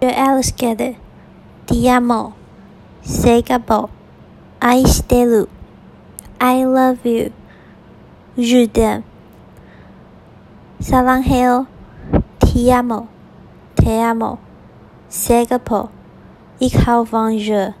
Je älskar Ti amo. Segabo. 愛してる I love you. Je t'aime. Saranheo. Ti amo. Te amo. Segabo. Ik hou van je.